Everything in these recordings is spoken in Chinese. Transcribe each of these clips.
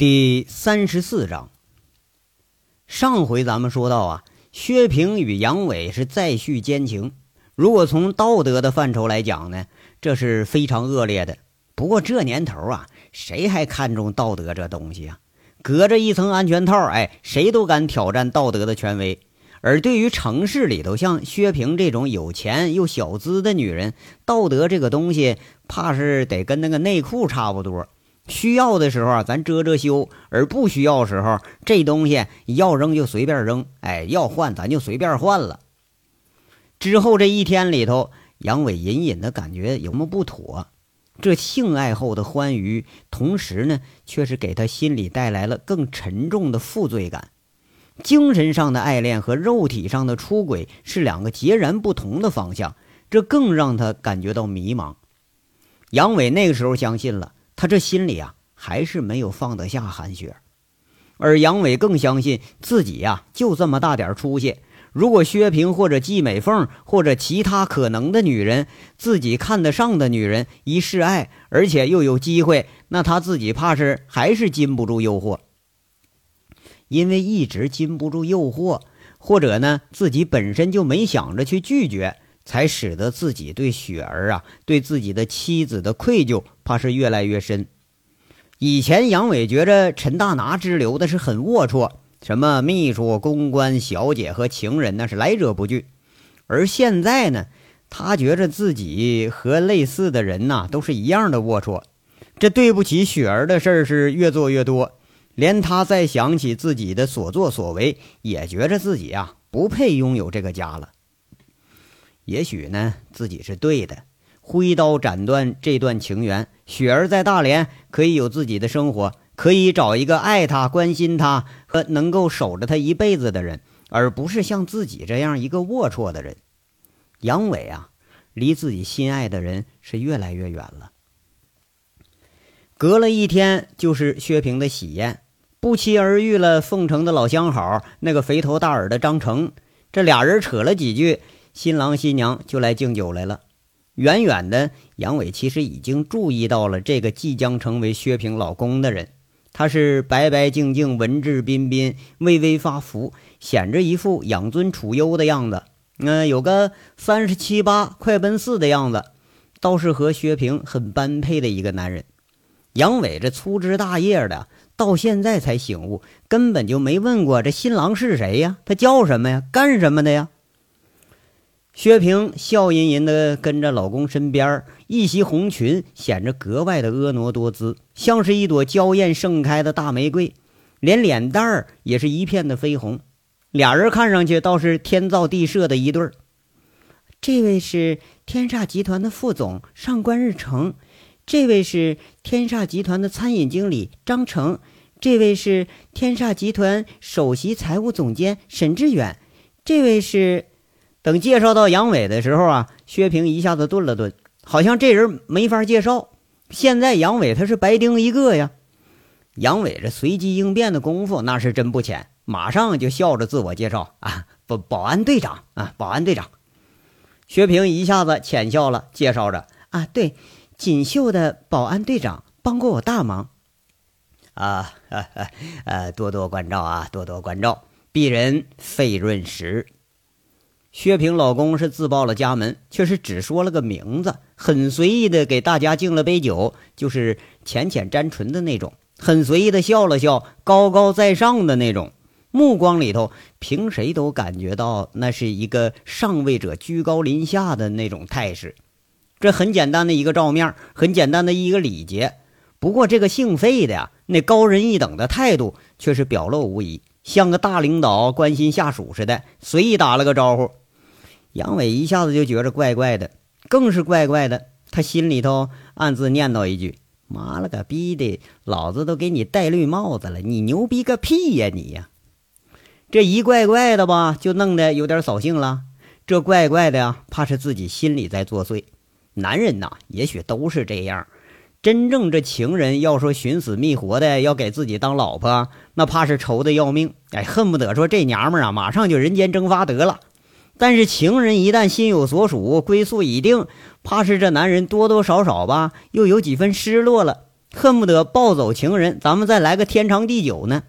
第三十四章。上回咱们说到啊，薛平与杨伟是再续奸情。如果从道德的范畴来讲呢，这是非常恶劣的。不过这年头啊，谁还看重道德这东西啊？隔着一层安全套，哎，谁都敢挑战道德的权威。而对于城市里头像薛平这种有钱又小资的女人，道德这个东西，怕是得跟那个内裤差不多。需要的时候啊，咱遮遮羞；而不需要时候，这东西要扔就随便扔，哎，要换咱就随便换了。之后这一天里头，杨伟隐隐的感觉有么不妥。这性爱后的欢愉，同时呢，却是给他心里带来了更沉重的负罪感。精神上的爱恋和肉体上的出轨是两个截然不同的方向，这更让他感觉到迷茫。杨伟那个时候相信了。他这心里啊，还是没有放得下韩雪，而杨伟更相信自己呀，就这么大点出息。如果薛平或者季美凤或者其他可能的女人，自己看得上的女人一示爱，而且又有机会，那他自己怕是还是禁不住诱惑。因为一直禁不住诱惑，或者呢，自己本身就没想着去拒绝。才使得自己对雪儿啊，对自己的妻子的愧疚，怕是越来越深。以前杨伟觉着陈大拿之流的是很龌龊，什么秘书、公关、小姐和情人，那是来者不拒。而现在呢，他觉着自己和类似的人呐，都是一样的龌龊。这对不起雪儿的事儿是越做越多，连他再想起自己的所作所为，也觉着自己啊，不配拥有这个家了。也许呢，自己是对的，挥刀斩断这段情缘。雪儿在大连可以有自己的生活，可以找一个爱她、关心她和能够守着她一辈子的人，而不是像自己这样一个龌龊的人。杨伟啊，离自己心爱的人是越来越远了。隔了一天，就是薛平的喜宴，不期而遇了凤城的老相好，那个肥头大耳的张成。这俩人扯了几句。新郎新娘就来敬酒来了。远远的，杨伟其实已经注意到了这个即将成为薛平老公的人。他是白白净净、文质彬彬、微微发福，显着一副养尊处优的样子。嗯，有个三十七八、快奔四的样子，倒是和薛平很般配的一个男人。杨伟这粗枝大叶的，到现在才醒悟，根本就没问过这新郎是谁呀？他叫什么呀？干什么的呀？薛平笑吟吟地跟着老公身边，一袭红裙显着格外的婀娜多姿，像是一朵娇艳盛开的大玫瑰，连脸蛋儿也是一片的绯红。俩人看上去倒是天造地设的一对儿。这位是天煞集团的副总上官日成，这位是天煞集团的餐饮经理张成，这位是天煞集团首席财务总监沈志远，这位是。等介绍到杨伟的时候啊，薛平一下子顿了顿，好像这人没法介绍。现在杨伟他是白丁一个呀。杨伟这随机应变的功夫那是真不浅，马上就笑着自我介绍啊，保保安队长啊，保安队长。薛平一下子浅笑了，介绍着啊，对，锦绣的保安队长帮过我大忙啊，呃，多多关照啊，多多关照。鄙人费润石。薛平老公是自报了家门，却是只说了个名字，很随意的给大家敬了杯酒，就是浅浅沾唇的那种，很随意的笑了笑，高高在上的那种，目光里头凭谁都感觉到那是一个上位者居高临下的那种态势。这很简单的一个照面，很简单的一个礼节，不过这个姓费的呀，那高人一等的态度却是表露无遗，像个大领导关心下属似的，随意打了个招呼。杨伟一下子就觉着怪怪的，更是怪怪的。他心里头暗自念叨一句：“妈了个逼的，老子都给你戴绿帽子了，你牛逼个屁呀你呀！”这一怪怪的吧，就弄得有点扫兴了。这怪怪的呀，怕是自己心里在作祟。男人呐，也许都是这样。真正这情人要说寻死觅活的要给自己当老婆，那怕是愁的要命。哎，恨不得说这娘们啊，马上就人间蒸发得了。但是情人一旦心有所属，归宿已定，怕是这男人多多少少吧，又有几分失落了。恨不得抱走情人，咱们再来个天长地久呢。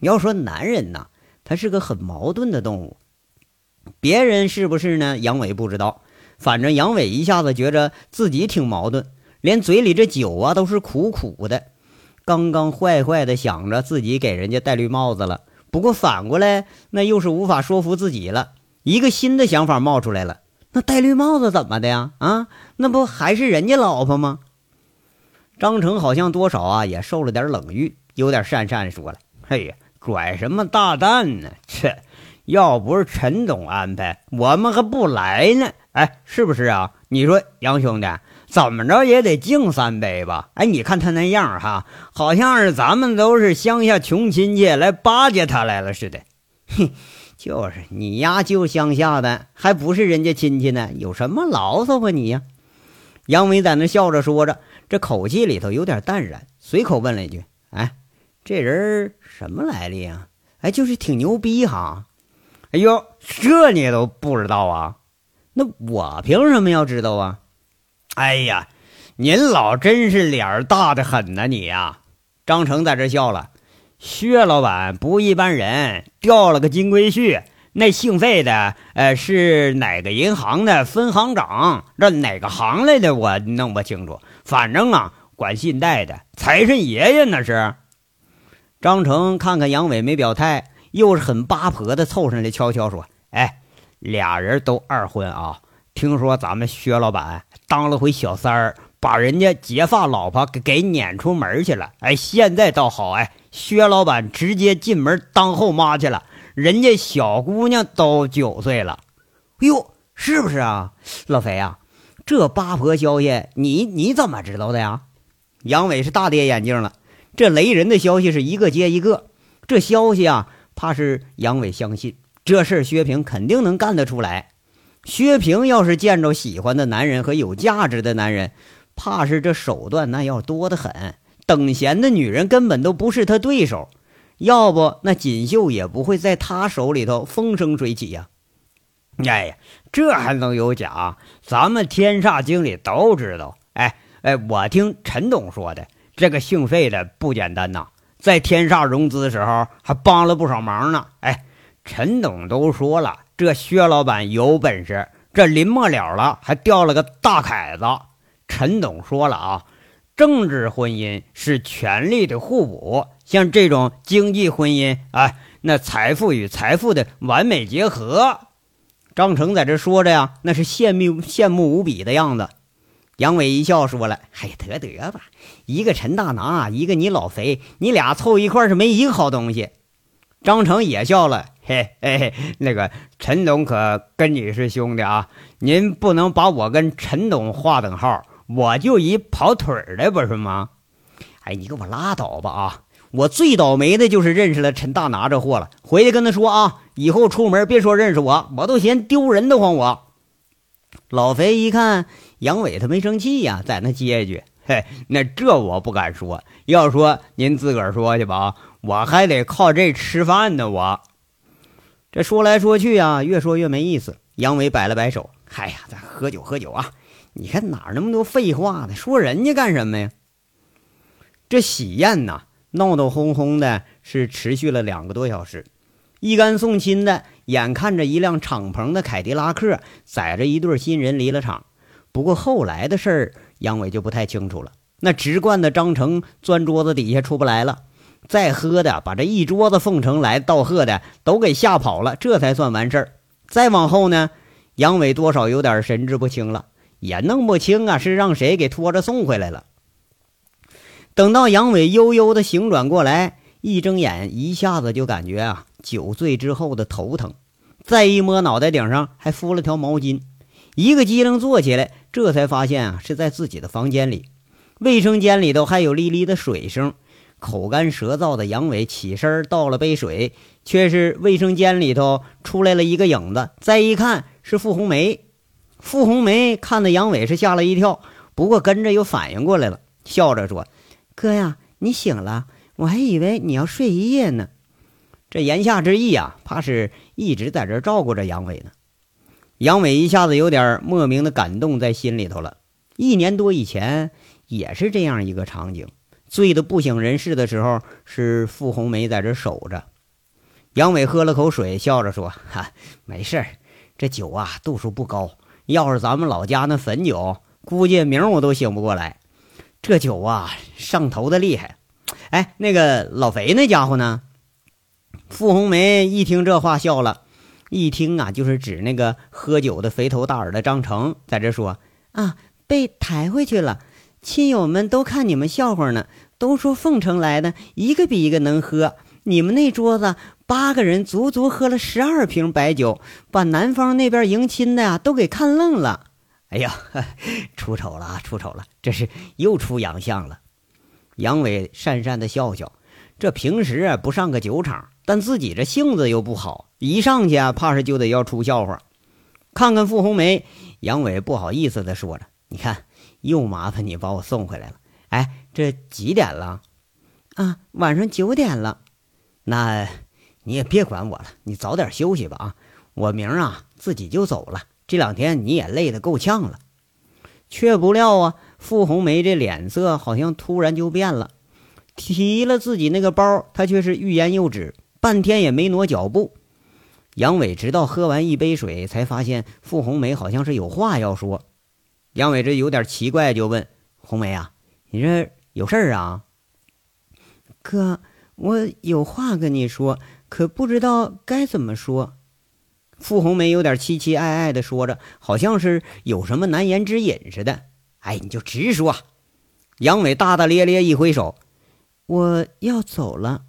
要说男人呐，他是个很矛盾的动物。别人是不是呢？杨伟不知道，反正杨伟一下子觉着自己挺矛盾，连嘴里这酒啊都是苦苦的。刚刚坏坏的想着自己给人家戴绿帽子了，不过反过来那又是无法说服自己了。一个新的想法冒出来了，那戴绿帽子怎么的呀？啊，那不还是人家老婆吗？张成好像多少啊也受了点冷遇，有点讪讪说了：“嘿呀，拐什么大蛋呢？切，要不是陈总安排，我们还不来呢。哎，是不是啊？你说杨兄弟，怎么着也得敬三杯吧？哎，你看他那样哈，好像是咱们都是乡下穷亲戚来巴结他来了似的。哼，就是你丫就乡下的，还不是人家亲戚呢？有什么牢骚吧你呀？”杨伟在那笑着说着。这口气里头有点淡然，随口问了一句：“哎，这人什么来历啊？哎，就是挺牛逼哈。哎呦，这你都不知道啊？那我凭什么要知道啊？哎呀，您老真是脸大的很呐，你呀！”张成在这笑了：“薛老板不一般人，掉了个金龟婿。那姓费的，呃，是哪个银行的分行长？这哪个行来的？我弄不清楚。”反正啊，管信贷的财神爷爷那是。张成看看杨伟没表态，又是很八婆的凑上来悄悄说：“哎，俩人都二婚啊！听说咱们薛老板当了回小三儿，把人家结发老婆给给撵出门去了。哎，现在倒好，哎，薛老板直接进门当后妈去了，人家小姑娘都九岁了。哎呦，是不是啊，老肥啊？”这八婆消息，你你怎么知道的呀？杨伟是大跌眼镜了。这雷人的消息是一个接一个，这消息啊，怕是杨伟相信这事儿，薛平肯定能干得出来。薛平要是见着喜欢的男人和有价值的男人，怕是这手段那要多得很。等闲的女人根本都不是他对手，要不那锦绣也不会在他手里头风生水起呀。哎呀，这还能有假？咱们天煞经理都知道。哎哎，我听陈董说的，这个姓费的不简单呐，在天煞融资的时候还帮了不少忙呢。哎，陈董都说了，这薛老板有本事，这临末了了还掉了个大凯子。陈董说了啊，政治婚姻是权力的互补，像这种经济婚姻，哎，那财富与财富的完美结合。张成在这说着呀，那是羡慕羡慕无比的样子。杨伟一笑说了：“哎，得得吧，一个陈大拿，一个你老肥，你俩凑一块是没一个好东西。”张成也笑了：“嘿嘿，那个陈董可跟你是兄弟啊，您不能把我跟陈董划等号，我就一跑腿的不是吗？哎，你给我拉倒吧啊！”我最倒霉的就是认识了陈大拿这货了，回去跟他说啊，以后出门别说认识我，我都嫌丢人的慌。我老肥一看杨伟他没生气呀，在那接一句：“嘿，那这我不敢说，要说您自个儿说去吧，我还得靠这吃饭呢。”我这说来说去啊，越说越没意思。杨伟摆了摆手：“哎呀，咱喝酒喝酒啊！你看哪那么多废话呢？说人家干什么呀？这喜宴呐！”闹闹哄哄的，是持续了两个多小时，一干送亲的眼看着一辆敞篷的凯迪拉克载着一对新人离了场。不过后来的事儿，杨伟就不太清楚了。那直惯的张成钻桌子底下出不来了，再喝的把这一桌子奉承来道贺的都给吓跑了，这才算完事儿。再往后呢，杨伟多少有点神志不清了，也弄不清啊是让谁给拖着送回来了。等到杨伟悠悠的醒转过来，一睁眼，一下子就感觉啊，酒醉之后的头疼。再一摸脑袋顶上，还敷了条毛巾，一个机灵坐起来，这才发现啊，是在自己的房间里。卫生间里头还有沥沥的水声。口干舌燥的杨伟起身倒了杯水，却是卫生间里头出来了一个影子。再一看，是傅红梅。傅红梅看的杨伟是吓了一跳，不过跟着又反应过来了，笑着说。哥呀，你醒了，我还以为你要睡一夜呢。这言下之意啊，怕是一直在这照顾着杨伟呢。杨伟一下子有点莫名的感动在心里头了。一年多以前也是这样一个场景，醉得不省人事的时候，是傅红梅在这守着。杨伟喝了口水，笑着说：“哈，没事儿，这酒啊度数不高。要是咱们老家那汾酒，估计明儿我都醒不过来。这酒啊，上头的厉害。哎，那个老肥那家伙呢？”傅红梅一听这话，笑了。一听啊，就是指那个喝酒的肥头大耳的张成，在这说：“啊，被抬回去了。亲友们都看你们笑话呢，都说凤城来的一个比一个能喝。你们那桌子。”八个人足足喝了十二瓶白酒，把南方那边迎亲的呀都给看愣了。哎呀，出丑了，出丑了，这是又出洋相了。杨伟讪讪的笑笑，这平时啊不上个酒场，但自己这性子又不好，一上去啊怕是就得要出笑话。看看傅红梅，杨伟不好意思的说着：“你看，又麻烦你把我送回来了。哎，这几点了？啊，晚上九点了。那。”你也别管我了，你早点休息吧啊！我明儿啊自己就走了。这两天你也累得够呛了。却不料啊，傅红梅这脸色好像突然就变了，提了自己那个包，她却是欲言又止，半天也没挪脚步。杨伟直到喝完一杯水，才发现傅红梅好像是有话要说。杨伟这有点奇怪，就问红梅啊：“你这有事儿啊？”哥，我有话跟你说。可不知道该怎么说，傅红梅有点凄凄爱爱的说着，好像是有什么难言之隐似的。哎，你就直说。杨伟大大咧咧一挥手：“我要走了。”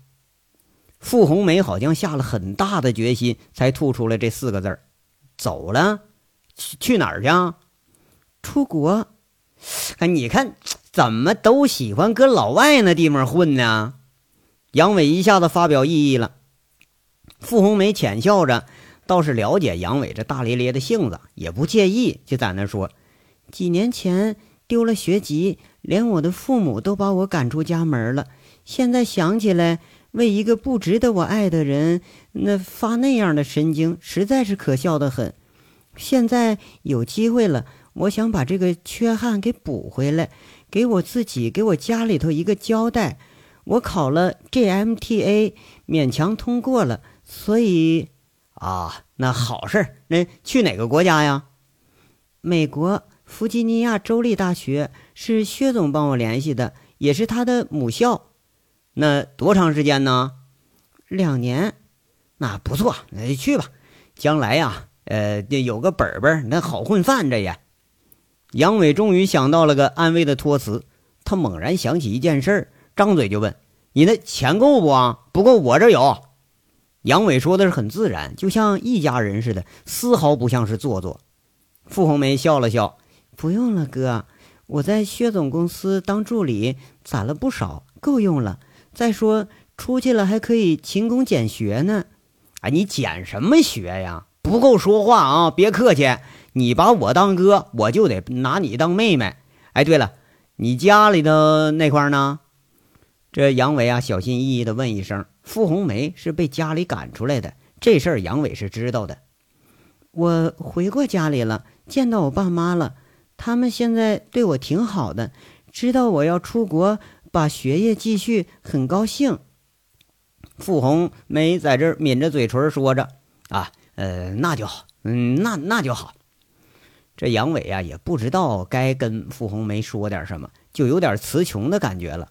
傅红梅好像下了很大的决心，才吐出来这四个字儿：“走了，去去哪儿去？出国。哎，你看，怎么都喜欢搁老外那地方混呢？”杨伟一下子发表异议了。傅红梅浅笑着，倒是了解杨伟这大咧咧的性子，也不介意，就在那说：“几年前丢了学籍，连我的父母都把我赶出家门了。现在想起来，为一个不值得我爱的人，那发那样的神经，实在是可笑的很。现在有机会了，我想把这个缺憾给补回来，给我自己，给我家里头一个交代。我考了 GMTA，勉强通过了。”所以，啊，那好事儿，那去哪个国家呀？美国弗吉尼亚州立大学是薛总帮我联系的，也是他的母校。那多长时间呢？两年。那不错，那就去吧。将来呀，呃，有个本本，那好混饭着也。杨伟终于想到了个安慰的托词，他猛然想起一件事儿，张嘴就问：“你那钱够不啊？不够，我这有。”杨伟说的是很自然，就像一家人似的，丝毫不像是做作。傅红梅笑了笑：“不用了，哥，我在薛总公司当助理，攒了不少，够用了。再说出去了还可以勤工俭学呢。”“哎，你俭什么学呀？不够说话啊！别客气，你把我当哥，我就得拿你当妹妹。哎，对了，你家里头那块呢？”这杨伟啊，小心翼翼地问一声。傅红梅是被家里赶出来的，这事儿杨伟是知道的。我回过家里了，见到我爸妈了，他们现在对我挺好的，知道我要出国把学业继续，很高兴。傅红梅在这抿着嘴唇说着：“啊，呃，那就好，嗯，那那就好。”这杨伟啊，也不知道该跟傅红梅说点什么，就有点词穷的感觉了。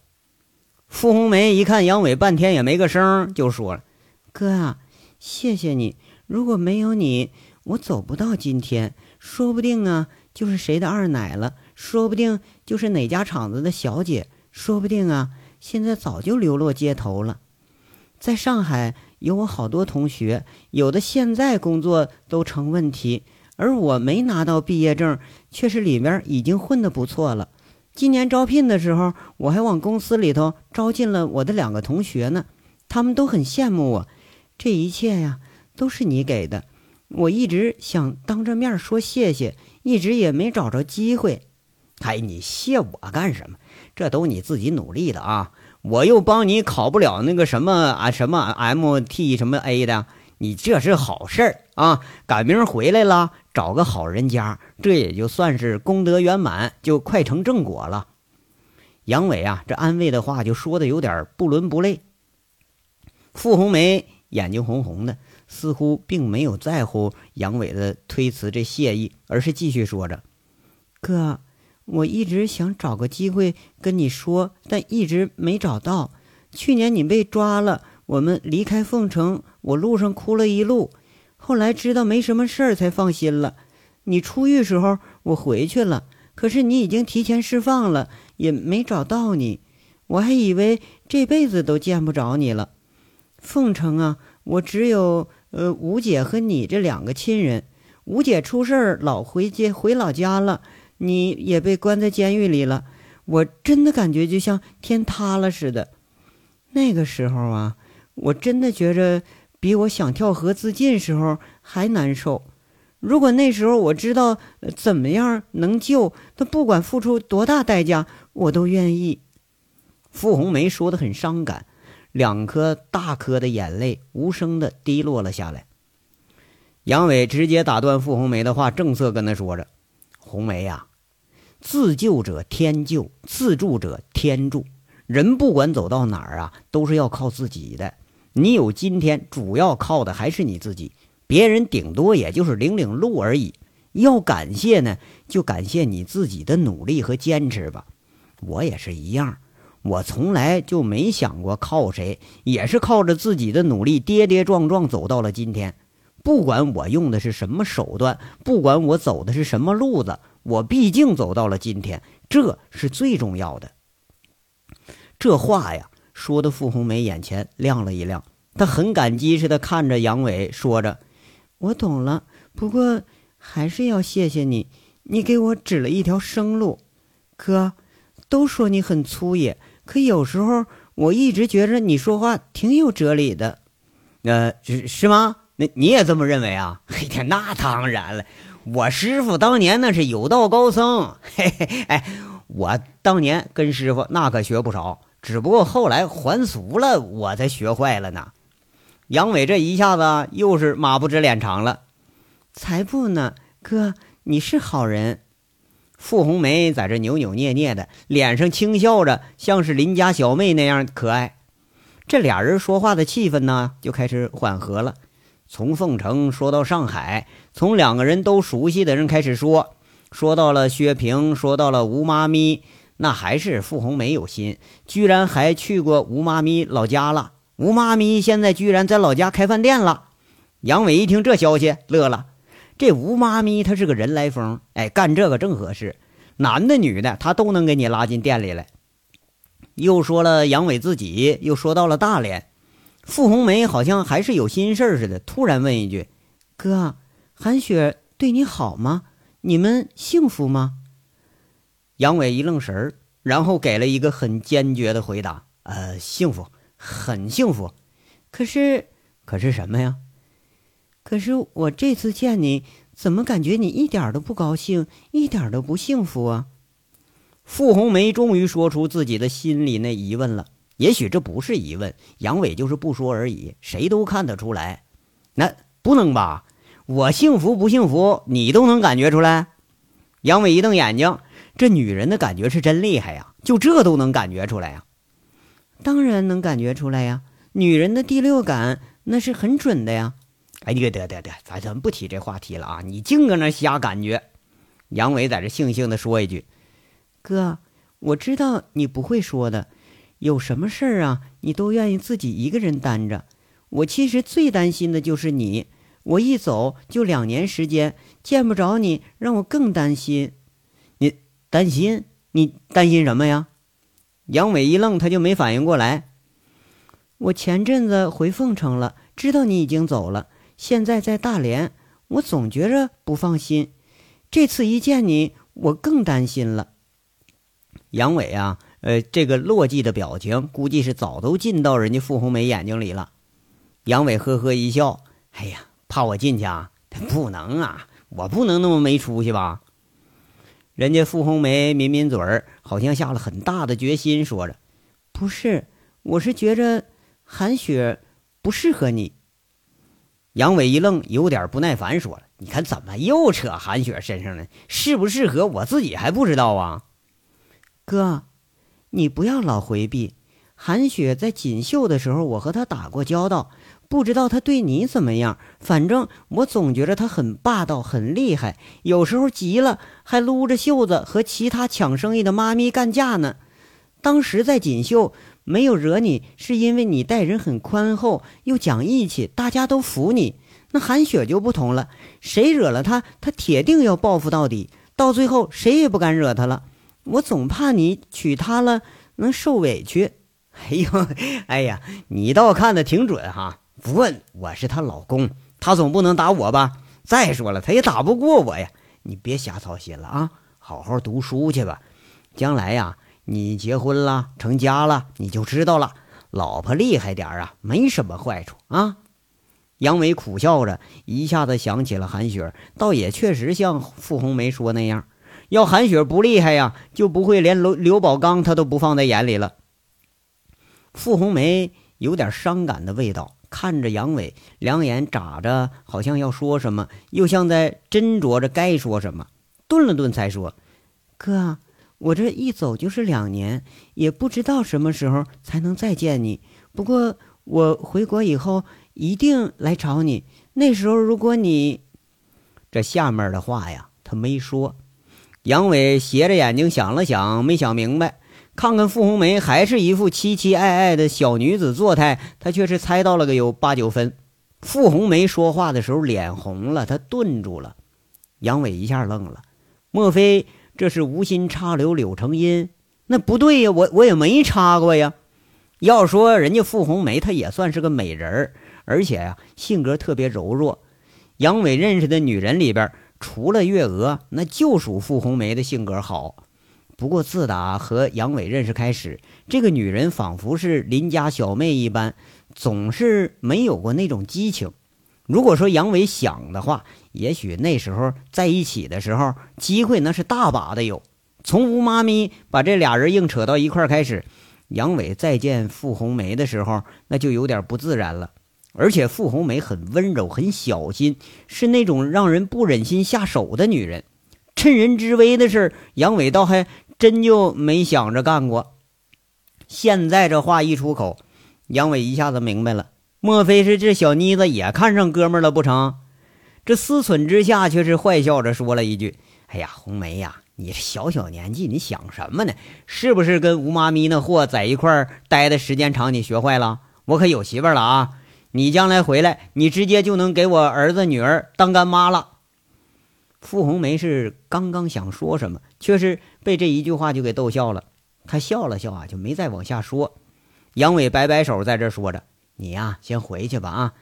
傅红梅一看杨伟半天也没个声，就说了：“哥啊，谢谢你。如果没有你，我走不到今天。说不定啊，就是谁的二奶了；说不定就是哪家厂子的小姐；说不定啊，现在早就流落街头了。在上海有我好多同学，有的现在工作都成问题，而我没拿到毕业证，却是里面已经混得不错了。”今年招聘的时候，我还往公司里头招进了我的两个同学呢，他们都很羡慕我。这一切呀，都是你给的。我一直想当着面说谢谢，一直也没找着机会。哎，你谢我干什么？这都你自己努力的啊！我又帮你考不了那个什么啊什么 MT 什么 A 的。你这是好事儿啊！赶明儿回来了，找个好人家，这也就算是功德圆满，就快成正果了。杨伟啊，这安慰的话就说的有点不伦不类。傅红梅眼睛红红的，似乎并没有在乎杨伟的推辞这谢意，而是继续说着：“哥，我一直想找个机会跟你说，但一直没找到。去年你被抓了，我们离开凤城，我路上哭了一路。后来知道没什么事儿，才放心了。你出狱时候，我回去了，可是你已经提前释放了。”也没找到你，我还以为这辈子都见不着你了。凤城啊，我只有呃吴姐和你这两个亲人。吴姐出事儿，老回家回老家了，你也被关在监狱里了。我真的感觉就像天塌了似的。那个时候啊，我真的觉着比我想跳河自尽时候还难受。如果那时候我知道怎么样能救他，不管付出多大代价，我都愿意。傅红梅说的很伤感，两颗大颗的眼泪无声的滴落了下来。杨伟直接打断傅红梅的话，正色跟她说着：“红梅呀，自救者天救，自助者天助。人不管走到哪儿啊，都是要靠自己的。你有今天，主要靠的还是你自己。”别人顶多也就是领领路而已，要感谢呢，就感谢你自己的努力和坚持吧。我也是一样，我从来就没想过靠谁，也是靠着自己的努力，跌跌撞撞走到了今天。不管我用的是什么手段，不管我走的是什么路子，我毕竟走到了今天，这是最重要的。这话呀，说的傅红梅眼前亮了一亮，她很感激似的看着杨伟，说着。我懂了，不过还是要谢谢你，你给我指了一条生路。哥，都说你很粗野，可有时候我一直觉着你说话挺有哲理的。呃，是是吗？那你也这么认为啊？嘿天，那当然了，我师傅当年那是有道高僧。嘿嘿，哎，我当年跟师傅那可学不少，只不过后来还俗了，我才学坏了呢。杨伟这一下子又是马不知脸长了，才不呢，哥，你是好人。傅红梅在这扭扭捏捏的，脸上轻笑着，像是邻家小妹那样可爱。这俩人说话的气氛呢，就开始缓和了。从凤城说到上海，从两个人都熟悉的人开始说，说到了薛平，说到了吴妈咪，那还是傅红梅有心，居然还去过吴妈咪老家了。吴妈咪现在居然在老家开饭店了。杨伟一听这消息，乐了。这吴妈咪她是个人来疯，哎，干这个正合适，男的女的她都能给你拉进店里来。又说了杨伟自己，又说到了大连。傅红梅好像还是有心事似的，突然问一句：“哥，韩雪对你好吗？你们幸福吗？”杨伟一愣神儿，然后给了一个很坚决的回答：“呃，幸福。”很幸福，可是，可是什么呀？可是我这次见你，怎么感觉你一点都不高兴，一点都不幸福啊？傅红梅终于说出自己的心里那疑问了。也许这不是疑问，杨伟就是不说而已，谁都看得出来。那不能吧？我幸福不幸福，你都能感觉出来？杨伟一瞪眼睛，这女人的感觉是真厉害呀，就这都能感觉出来呀？当然能感觉出来呀，女人的第六感那是很准的呀。哎，得得得得，咱咱不提这话题了啊！你净搁那瞎感觉。杨伟在这悻悻地说一句：“哥，我知道你不会说的，有什么事儿啊，你都愿意自己一个人担着。我其实最担心的就是你，我一走就两年时间，见不着你，让我更担心。担心？你担心什么呀？”杨伟一愣，他就没反应过来。我前阵子回凤城了，知道你已经走了，现在在大连，我总觉着不放心。这次一见你，我更担心了。杨伟啊，呃，这个落寂的表情，估计是早都进到人家傅红梅眼睛里了。杨伟呵呵一笑：“哎呀，怕我进去啊？不能啊，我不能那么没出息吧？”人家傅红梅抿抿嘴儿，好像下了很大的决心，说着：“不是，我是觉着韩雪不适合你。”杨伟一愣，有点不耐烦，说了：“你看怎么又扯韩雪身上了？适不适合我自己还不知道啊？”哥，你不要老回避。韩雪在锦绣的时候，我和她打过交道，不知道他对你怎么样。反正我总觉着他很霸道，很厉害，有时候急了还撸着袖子和其他抢生意的妈咪干架呢。当时在锦绣没有惹你，是因为你待人很宽厚，又讲义气，大家都服你。那韩雪就不同了，谁惹了她，她铁定要报复到底。到最后，谁也不敢惹她了。我总怕你娶她了能受委屈。哎呦，哎呀，你倒看得挺准哈。不问我是她老公，她总不能打我吧？再说了，她也打不过我呀。你别瞎操心了啊，好好读书去吧。将来呀，你结婚了，成家了，你就知道了。老婆厉害点啊，没什么坏处啊。杨伟苦笑着，一下子想起了韩雪，倒也确实像傅红梅说那样，要韩雪不厉害呀，就不会连刘刘宝刚他都不放在眼里了。傅红梅有点伤感的味道，看着杨伟，两眼眨着，好像要说什么，又像在斟酌着该说什么。顿了顿，才说：“哥，我这一走就是两年，也不知道什么时候才能再见你。不过我回国以后。”一定来找你。那时候，如果你这下面的话呀，他没说。杨伟斜着眼睛想了想，没想明白。看看傅红梅，还是一副凄凄爱爱的小女子作态，他却是猜到了个有八九分。傅红梅说话的时候脸红了，他顿住了。杨伟一下愣了，莫非这是无心插柳柳成荫？那不对呀，我我也没插过呀。要说人家傅红梅，她也算是个美人儿。而且呀，性格特别柔弱。杨伟认识的女人里边，除了月娥，那就属傅红梅的性格好。不过自打和杨伟认识开始，这个女人仿佛是邻家小妹一般，总是没有过那种激情。如果说杨伟想的话，也许那时候在一起的时候，机会那是大把的有。从吴妈咪把这俩人硬扯到一块儿开始，杨伟再见傅红梅的时候，那就有点不自然了。而且傅红梅很温柔，很小心，是那种让人不忍心下手的女人。趁人之危的事杨伟倒还真就没想着干过。现在这话一出口，杨伟一下子明白了，莫非是这小妮子也看上哥们了不成？这思忖之下，却是坏笑着说了一句：“哎呀，红梅呀，你小小年纪，你想什么呢？是不是跟吴妈咪那货在一块儿待的时间长，你学坏了？我可有媳妇了啊！”你将来回来，你直接就能给我儿子女儿当干妈了。傅红梅是刚刚想说什么，却是被这一句话就给逗笑了。她笑了笑啊，就没再往下说。杨伟摆摆手，在这说着：“你呀，先回去吧啊，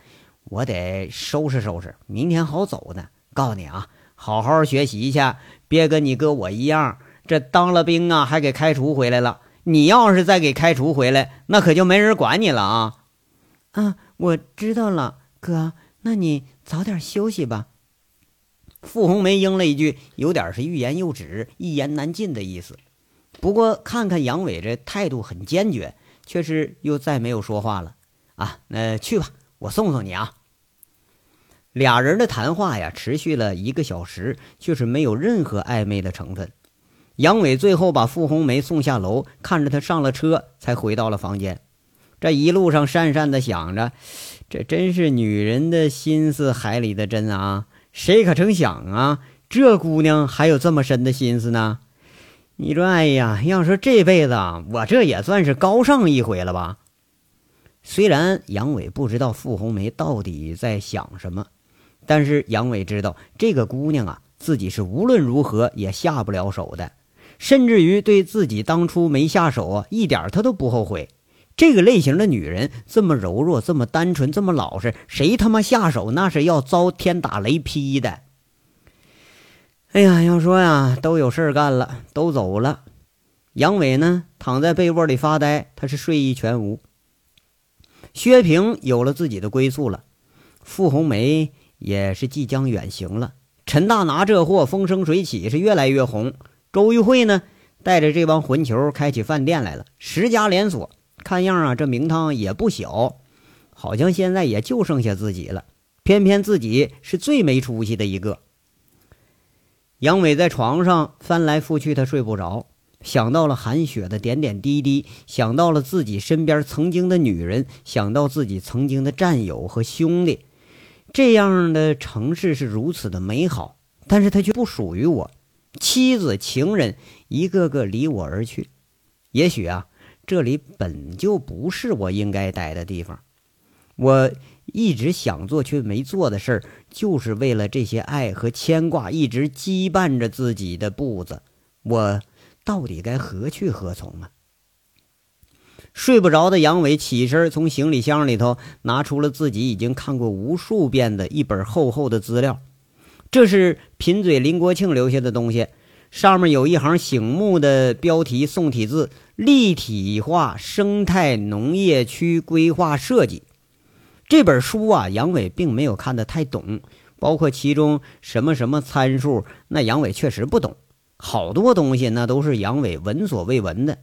我得收拾收拾，明天好走呢。告诉你啊，好好学习去，别跟你哥我一样，这当了兵啊还给开除回来了。你要是再给开除回来，那可就没人管你了啊。”啊。我知道了，哥，那你早点休息吧。傅红梅应了一句，有点是欲言又止、一言难尽的意思。不过看看杨伟这态度很坚决，却是又再没有说话了。啊，那去吧，我送送你啊。俩人的谈话呀，持续了一个小时，却是没有任何暧昧的成分。杨伟最后把傅红梅送下楼，看着她上了车，才回到了房间。这一路上讪讪的想着，这真是女人的心思海里的针啊！谁可曾想啊，这姑娘还有这么深的心思呢？你说，哎呀，要说这辈子我这也算是高尚一回了吧？虽然杨伟不知道傅红梅到底在想什么，但是杨伟知道这个姑娘啊，自己是无论如何也下不了手的，甚至于对自己当初没下手啊，一点他都不后悔。这个类型的女人这么柔弱，这么单纯，这么老实，谁他妈下手那是要遭天打雷劈的。哎呀，要说呀，都有事干了，都走了。杨伟呢，躺在被窝里发呆，他是睡意全无。薛平有了自己的归宿了，傅红梅也是即将远行了。陈大拿这货风生水起，是越来越红。周玉慧呢，带着这帮混球开起饭店来了，十家连锁。看样啊，这名堂也不小，好像现在也就剩下自己了。偏偏自己是最没出息的一个。杨伟在床上翻来覆去，他睡不着，想到了韩雪的点点滴滴，想到了自己身边曾经的女人，想到自己曾经的战友和兄弟。这样的城市是如此的美好，但是它却不属于我。妻子、情人一个个离我而去。也许啊，这里本就不是我应该待的地方。我一直想做却没做的事儿，就是为了这些爱和牵挂，一直羁绊着自己的步子。我。到底该何去何从啊？睡不着的杨伟起身，从行李箱里头拿出了自己已经看过无数遍的一本厚厚的资料。这是贫嘴林国庆留下的东西，上面有一行醒目的标题宋体字：“立体化生态农业区规划设计。”这本书啊，杨伟并没有看得太懂，包括其中什么什么参数，那杨伟确实不懂。好多东西那都是杨伟闻所未闻的，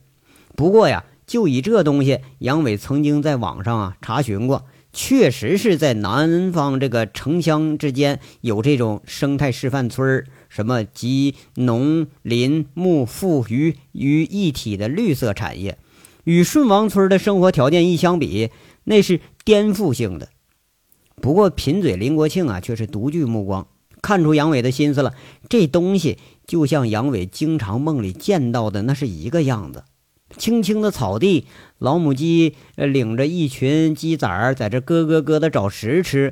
不过呀，就以这东西，杨伟曾经在网上啊查询过，确实是在南方这个城乡之间有这种生态示范村儿，什么集农林牧副渔于一体的绿色产业，与顺王村的生活条件一相比，那是颠覆性的。不过贫嘴林国庆啊，却是独具目光，看出杨伟的心思了，这东西。就像杨伟经常梦里见到的，那是一个样子：青青的草地，老母鸡领着一群鸡崽儿在这咯咯咯的找食吃；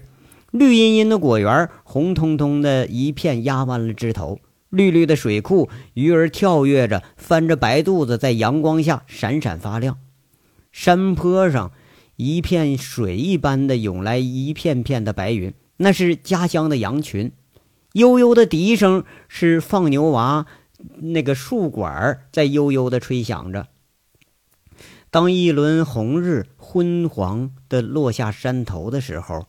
绿茵茵的果园，红彤彤的一片压弯了枝头；绿绿的水库，鱼儿跳跃着，翻着白肚子，在阳光下闪闪发亮。山坡上，一片水一般的涌来一片片的白云，那是家乡的羊群。悠悠的笛声是放牛娃那个树管在悠悠的吹响着。当一轮红日昏黄的落下山头的时候，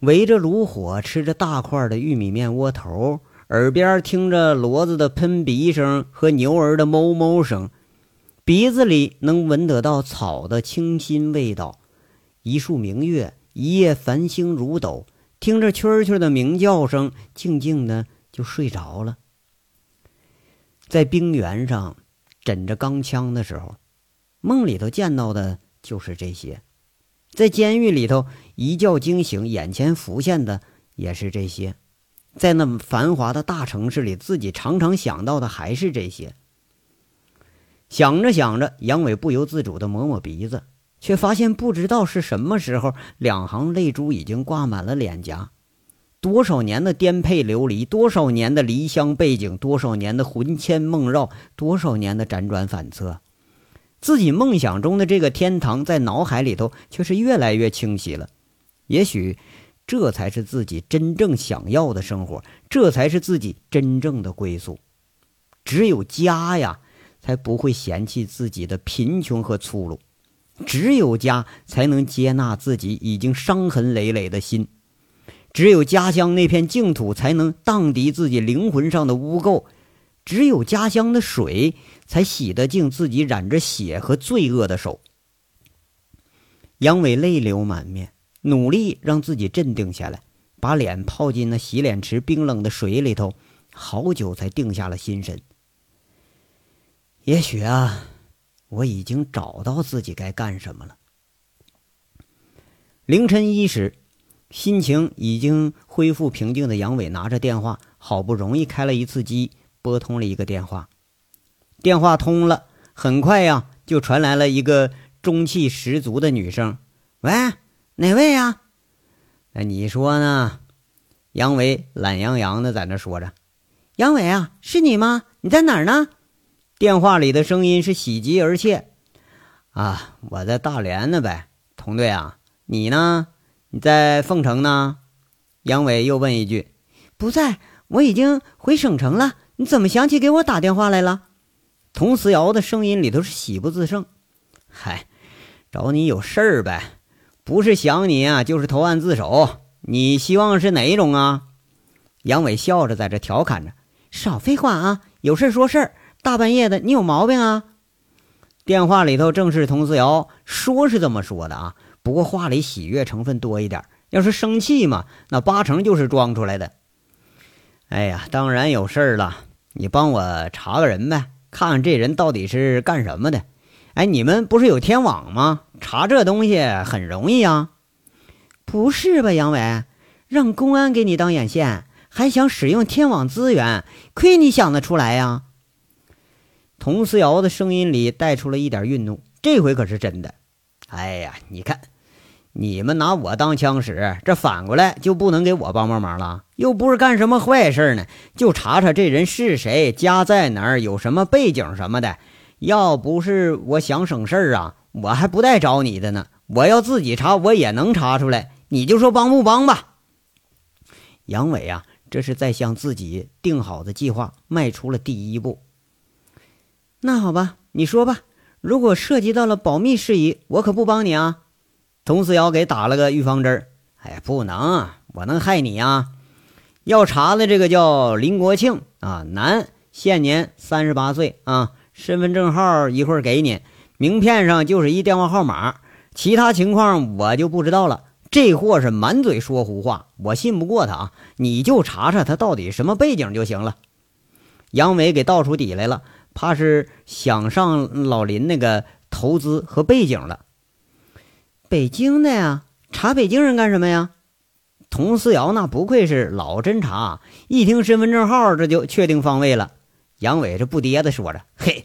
围着炉火吃着大块的玉米面窝头，耳边听着骡子的喷鼻声和牛儿的哞哞声，鼻子里能闻得到草的清新味道。一束明月，一夜繁星如斗。听着蛐蛐的鸣叫声，静静的就睡着了。在冰原上枕着钢枪的时候，梦里头见到的就是这些；在监狱里头一觉惊醒，眼前浮现的也是这些；在那繁华的大城市里，自己常常想到的还是这些。想着想着，杨伟不由自主的抹抹鼻子。却发现不知道是什么时候，两行泪珠已经挂满了脸颊。多少年的颠沛流离，多少年的离乡背井，多少年的魂牵梦绕，多少年的辗转反侧，自己梦想中的这个天堂，在脑海里头却是越来越清晰了。也许，这才是自己真正想要的生活，这才是自己真正的归宿。只有家呀，才不会嫌弃自己的贫穷和粗鲁。只有家才能接纳自己已经伤痕累累的心，只有家乡那片净土才能荡涤自己灵魂上的污垢，只有家乡的水才洗得净自己染着血和罪恶的手。杨伟泪流满面，努力让自己镇定下来，把脸泡进那洗脸池冰冷的水里头，好久才定下了心神。也许啊。我已经找到自己该干什么了。凌晨一时，心情已经恢复平静的杨伟拿着电话，好不容易开了一次机，拨通了一个电话。电话通了，很快呀，就传来了一个中气十足的女声：“喂，哪位呀？”“那你说呢？”杨伟懒洋洋的在那说着。“杨伟啊，是你吗？你在哪儿呢？”电话里的声音是喜极而泣，啊，我在大连呢呗，同队啊，你呢？你在凤城呢？杨伟又问一句：“不在，我已经回省城了。你怎么想起给我打电话来了？”佟思瑶的声音里头是喜不自胜。嗨，找你有事儿呗，不是想你啊，就是投案自首。你希望是哪一种啊？杨伟笑着在这调侃着：“少废话啊，有事说事儿。”大半夜的，你有毛病啊！电话里头正是佟思瑶，说是这么说的啊，不过话里喜悦成分多一点。要是生气嘛，那八成就是装出来的。哎呀，当然有事儿了，你帮我查个人呗，看看这人到底是干什么的。哎，你们不是有天网吗？查这东西很容易啊。不是吧，杨伟，让公安给你当眼线，还想使用天网资源，亏你想得出来呀！佟思瑶的声音里带出了一点愠怒，这回可是真的。哎呀，你看，你们拿我当枪使，这反过来就不能给我帮帮忙了？又不是干什么坏事呢，就查查这人是谁，家在哪儿，有什么背景什么的。要不是我想省事儿啊，我还不带找你的呢。我要自己查，我也能查出来。你就说帮不帮吧？杨伟啊，这是在向自己定好的计划迈出了第一步。那好吧，你说吧。如果涉及到了保密事宜，我可不帮你啊。佟思瑶给打了个预防针哎呀，不能，我能害你啊？要查的这个叫林国庆啊，男，现年三十八岁啊。身份证号一会儿给你，名片上就是一电话号码，其他情况我就不知道了。这货是满嘴说胡话，我信不过他啊！你就查查他到底什么背景就行了。杨伟给倒出底来了，怕是想上老林那个投资和背景了。北京的呀，查北京人干什么呀？佟思瑶那不愧是老侦查，一听身份证号这就确定方位了。杨伟这不迭的说着：“嘿，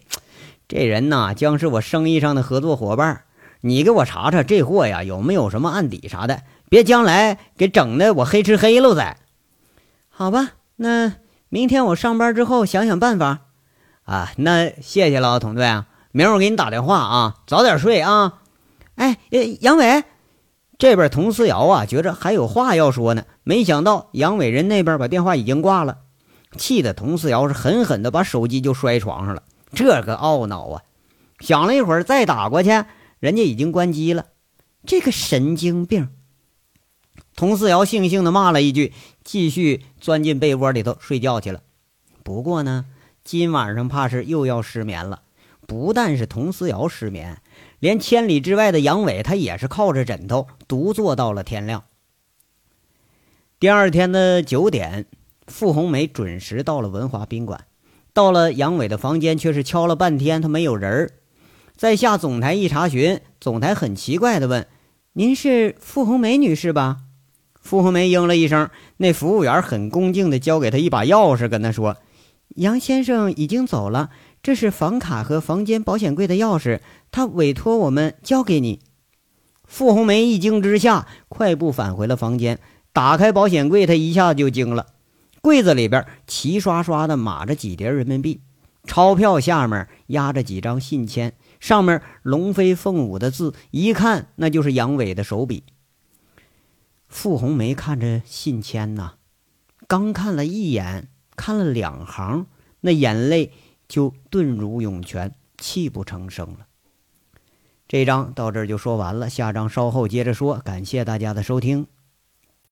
这人呐，将是我生意上的合作伙伴。你给我查查这货呀，有没有什么案底啥的？别将来给整的我黑吃黑喽！再好吧，那明天我上班之后想想办法。啊，那谢谢了，佟队啊，明儿我给你打电话啊，早点睡啊。哎，杨伟，这边佟思瑶啊，觉着还有话要说呢，没想到杨伟人那边把电话已经挂了。”气得佟思瑶是狠狠的把手机就摔床上了，这个懊恼啊！想了一会儿再打过去，人家已经关机了。这个神经病！佟思瑶悻悻的骂了一句，继续钻进被窝里头睡觉去了。不过呢，今晚上怕是又要失眠了。不但是佟思瑶失眠，连千里之外的杨伟他也是靠着枕头独坐到了天亮。第二天的九点。傅红梅准时到了文华宾馆，到了杨伟的房间，却是敲了半天，他没有人儿。在下总台一查询，总台很奇怪的问：“您是傅红梅女士吧？”傅红梅应了一声。那服务员很恭敬地交给他一把钥匙，跟他说：“杨先生已经走了，这是房卡和房间保险柜的钥匙，他委托我们交给你。”傅红梅一惊之下，快步返回了房间，打开保险柜，她一下就惊了。柜子里边齐刷刷的码着几叠人民币，钞票下面压着几张信签，上面龙飞凤舞的字，一看那就是杨伟的手笔。傅红梅看着信签呐，刚看了一眼，看了两行，那眼泪就顿如涌泉，泣不成声了。这章到这儿就说完了，下章稍后接着说。感谢大家的收听。